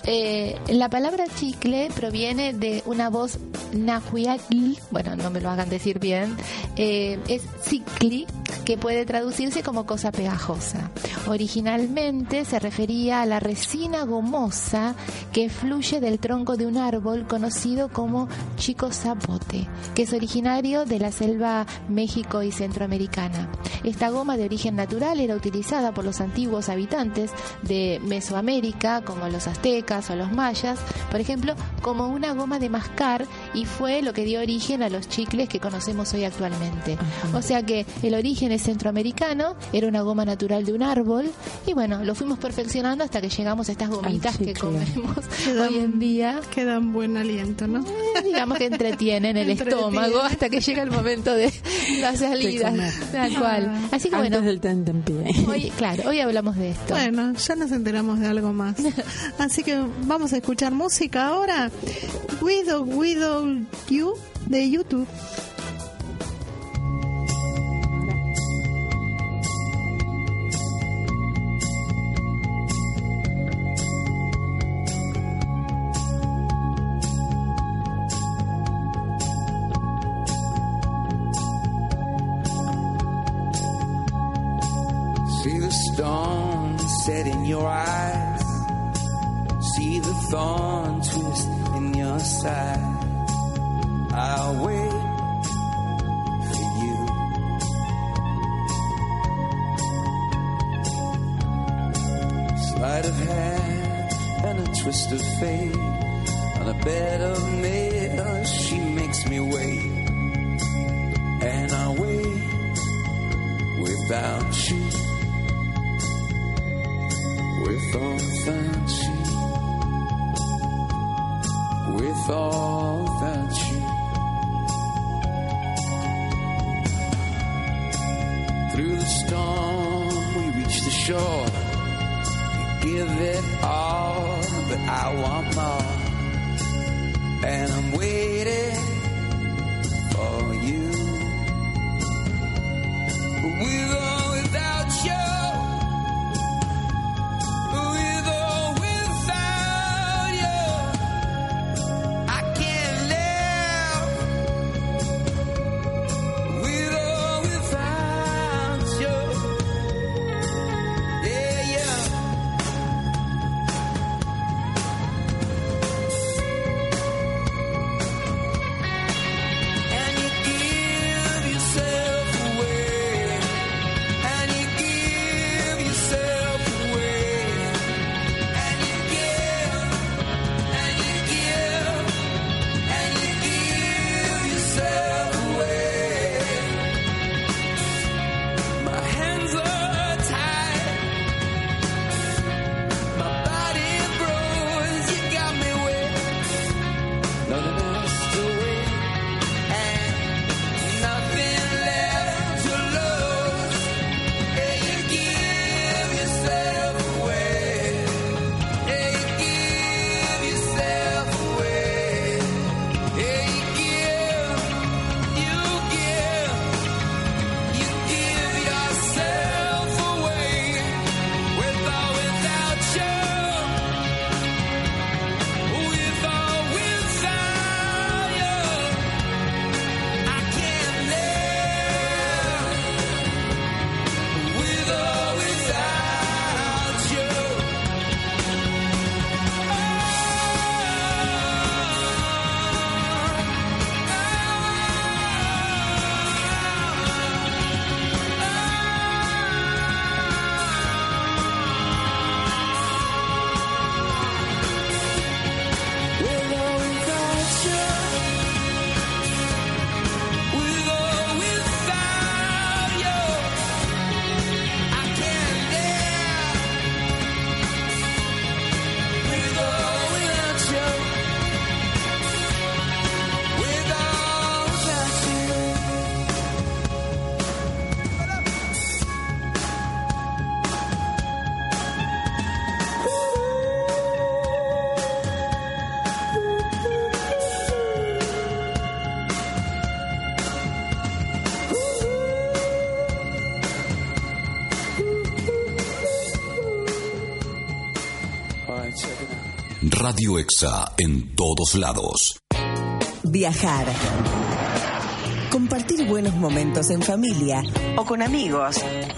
Eh, la palabra chicle proviene de una voz nahuatl, bueno, no me lo hagan decir bien, eh, es cicli, que puede traducirse como cosa pegajosa. Originalmente se refería a la resina gomosa que fluye del tronco de un árbol conocido como chico zapote, que es originario de la selva México y centroamericana. Esta goma de origen natural era utilizada por los antiguos habitantes de Mesoamérica, como los aztecas o los mayas, por ejemplo, como una goma de mascar y fue lo que dio origen a los chicles que conocemos hoy actualmente. O sea que el origen es centroamericano, era una goma natural de un árbol y bueno, lo fuimos perfeccionando hasta que llegamos a estas gomitas que comemos dan- hoy en día. Que dan buen aliento, ¿no? Eh, digamos que entretienen el Entretienen. estómago hasta que llega el momento de la salida, tal cual. Así que Antes bueno, del tentempié. hoy, claro, hoy hablamos de esto. Bueno, ya nos enteramos de algo más. Así que vamos a escuchar música ahora. Widow, Widow You de YouTube. Shore. You give it all, but I want more. And I'm waiting Radio EXA en todos lados. Viajar. Compartir buenos momentos en familia o con amigos.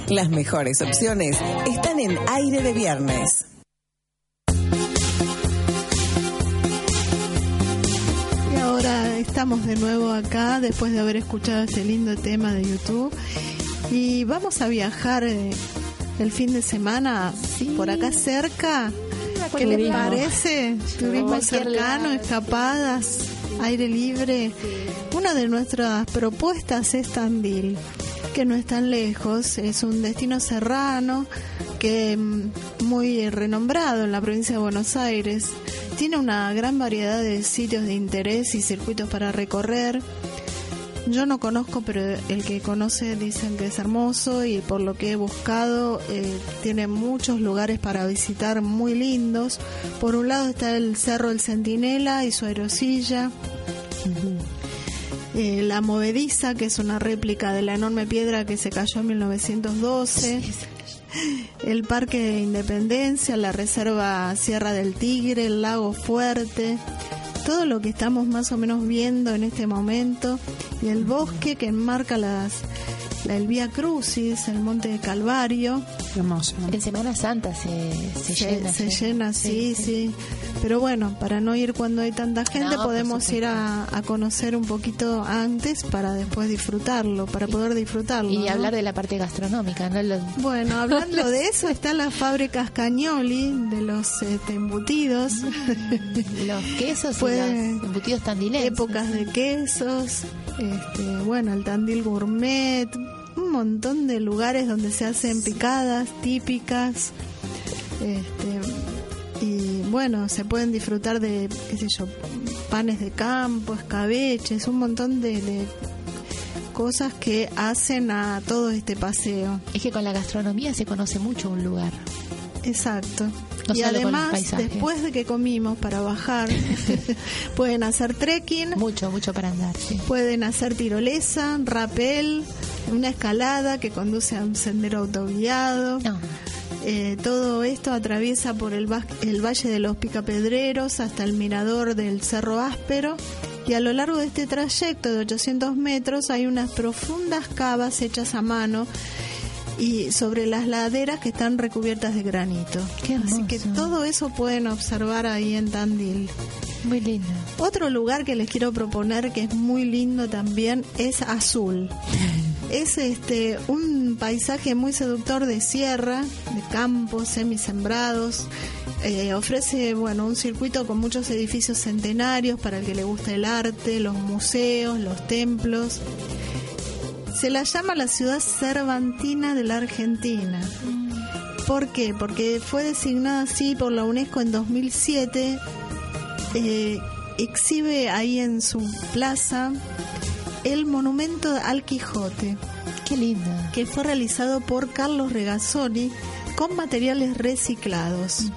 Las mejores opciones están en aire de viernes. Y ahora estamos de nuevo acá después de haber escuchado este lindo tema de YouTube. Y vamos a viajar eh, el fin de semana por acá cerca. ¿Qué les parece? Turismo cercano, escapadas, aire libre. Una de nuestras propuestas es Tandil, que no es tan lejos, es un destino serrano que mm, muy renombrado en la provincia de Buenos Aires. Tiene una gran variedad de sitios de interés y circuitos para recorrer. Yo no conozco, pero el que conoce dicen que es hermoso y por lo que he buscado eh, tiene muchos lugares para visitar muy lindos. Por un lado está el Cerro del Centinela y su aerosilla. Eh, la Movediza, que es una réplica de la enorme piedra que se cayó en 1912. El Parque de Independencia, la Reserva Sierra del Tigre, el Lago Fuerte, todo lo que estamos más o menos viendo en este momento y el bosque que enmarca las el Vía Crucis, el Monte de Calvario. Hermoso. En Semana Santa se, se, llena. se llena, sí, sí, Pero bueno, para no ir cuando hay tanta gente, No, podemos ir a, a conocer un poquito antes para después disfrutarlo, para poder disfrutarlo. Y ¿no? hablar de la parte gastronómica, ¿no? Lo- Bueno, hablando de eso, está la fábrica Cañoli de los este, embutidos, los quesos Puede- y los embutidos tandilenses. épocas de quesos, este, bueno, el tandil gourmet, un montón de lugares donde se hacen picadas típicas. Este, y bueno, se pueden disfrutar de, qué sé yo, panes de campo, escabeches, un montón de, de cosas que hacen a todo este paseo. Es que con la gastronomía se conoce mucho un lugar. Exacto. No y además, después de que comimos para bajar, pueden hacer trekking, Mucho, mucho para andar, sí. pueden hacer tirolesa, rapel, una escalada que conduce a un sendero autoguiado. No, Eh, todo esto atraviesa por el, el Valle de los Picapedreros hasta el mirador del Cerro Áspero. Y a lo largo de este trayecto de 800 metros hay unas profundas cavas hechas a mano y sobre las laderas que están recubiertas de granito. Qué Así que todo eso pueden observar ahí en Tandil. muy lindo. Otro lugar que les quiero proponer que es muy lindo también es Azul. Es este un paisaje muy seductor de sierra, de campos semisembrados. Eh, ofrece bueno un circuito con muchos edificios centenarios para el que le gusta el arte, los museos, los templos. Se la llama la ciudad cervantina de la Argentina. ¿Por qué? Porque fue designada así por la UNESCO en 2007 eh, exhibe ahí en su plaza el monumento al Quijote, Qué lindo. que fue realizado por Carlos Regazzoni con materiales reciclados.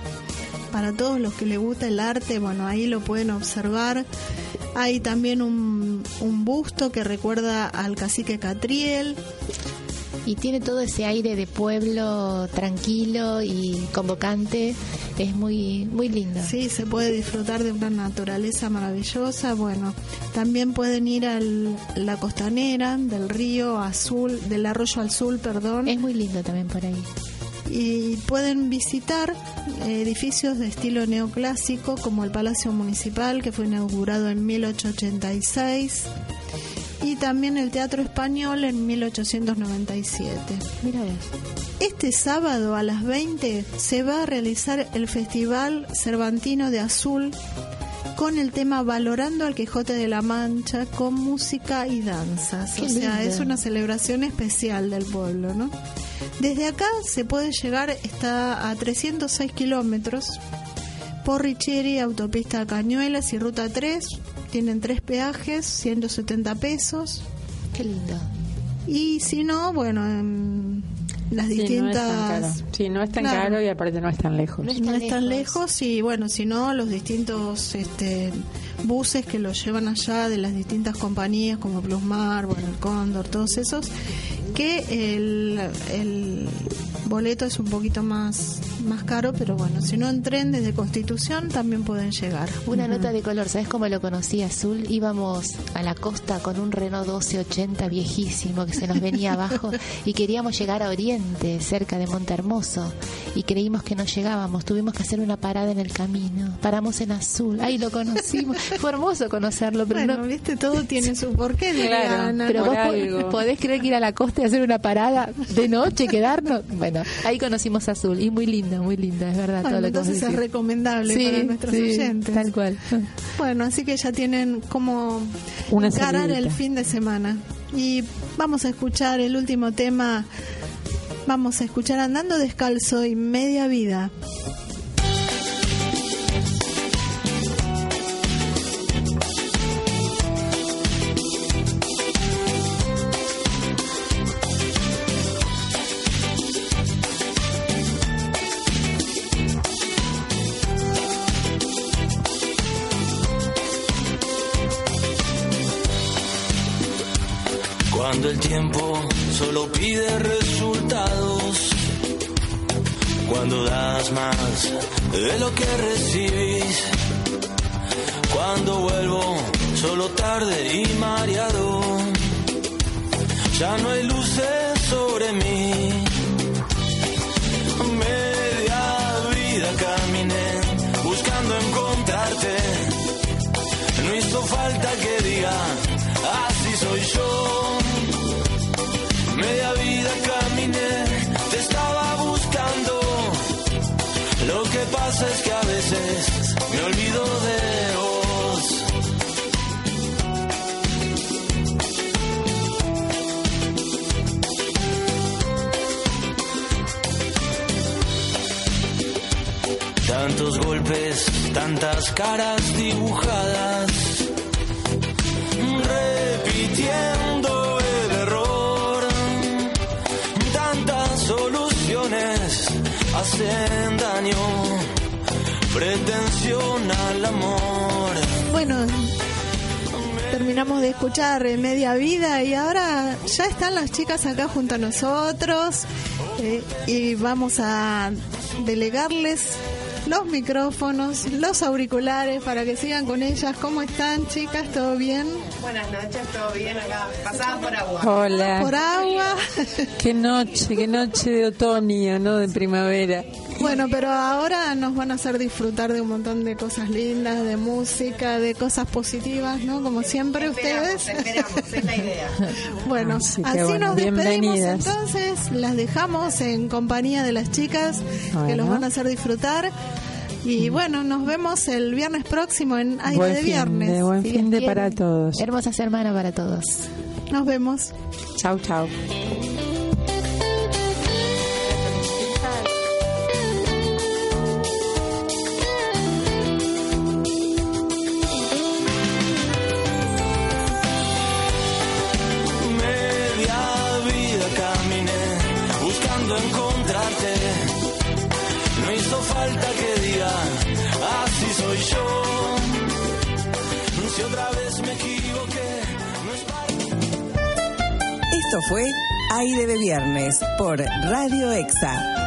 Para todos los que les gusta el arte, bueno, ahí lo pueden observar. Hay también un, un busto que recuerda al cacique Catriel. Y tiene todo ese aire de pueblo tranquilo y convocante. Es muy, muy lindo. Sí, se puede disfrutar de una naturaleza maravillosa. Bueno, también pueden ir a la costanera del río Azul, del arroyo Azul, perdón, Es muy lindo también por ahí. Y pueden visitar edificios de estilo neoclásico como el Palacio Municipal que fue inaugurado en 1886 y también el Teatro Español en 1897. Mira. Este sábado a las 20 se va a realizar el Festival Cervantino de Azul con el tema Valorando al Quijote de la Mancha con música y danzas. Qué o sea, lindo. es una celebración especial del pueblo, ¿no? Desde acá se puede llegar, está a 306 kilómetros por Richieri, autopista Cañuelas y ruta 3. Tienen tres peajes, 170 pesos. Qué lindo. Y si no, bueno, en las Sí, no es distintas... tan caro. Sí, no es tan Claro. caro y aparte no es tan lejos. No es no tan es tan lejos. lejos y bueno, si no, los distintos este, buses que los llevan allá de las distintas compañías como Plusmar, bueno, el Cóndor, todos esos, que el, el boleto es un poquito más, más caro, pero bueno, si no en tren desde Constitución también pueden llegar. Una nota de color, ¿sabes cómo lo conocí Azul? Íbamos a la costa con un Renault 1280 viejísimo que se nos venía abajo y queríamos llegar a Oriente, cerca de Monte Hermoso, y creímos que no llegábamos. Tuvimos que hacer una parada en el camino. Paramos en Azul. Ahí lo conocimos. Fue hermoso conocerlo, pero Bueno, no. viste, todo tiene su porqué, Claro, Ana. Pero por vos algo. podés creer que ir a la costa y hacer una parada de noche, quedarnos. Bueno, ahí conocimos Azul y muy lindo, muy lindo, es verdad. Bueno, todo lo que entonces es recomendable Sí, para nuestros sí, oyentes. Tal cual. Bueno, así que ya tienen como Una encarar salidita. el fin de semana. Y vamos a escuchar el último tema. Vamos a escuchar Andando Descalzo y Media Vida. De lo que recibís. Cuando vuelvo solo tarde y mareado. Ya no hay luces sobre mí. Tantos golpes, tantas caras dibujadas, repitiendo el error. Tantas soluciones hacen daño, pretensión al amor. Bueno, terminamos de escuchar Media Vida y ahora ya están las chicas acá junto a nosotros eh, y vamos a delegarles los micrófonos, los auriculares para que sigan con ellas. ¿Cómo están chicas? ¿Todo bien? Buenas noches, todo bien acá. Pasadas por agua. Hola. ¿Por agua? Qué noche, qué noche de otoño, ¿no? De primavera. Bueno, pero ahora nos van a hacer disfrutar de un montón de cosas lindas, de música, de cosas positivas, ¿no? Como siempre ustedes. Esperamos, es la idea. Bueno, Así así, que bueno, nos despedimos entonces, las dejamos en compañía de las chicas que los van a hacer disfrutar. Y bueno, nos vemos el viernes próximo en Aire buen de fin Viernes. de, buen Si fin de para todos. Hermosa semana para todos. Nos vemos. Chau, chau. Esto fue Aire de Viernes por Radio EXA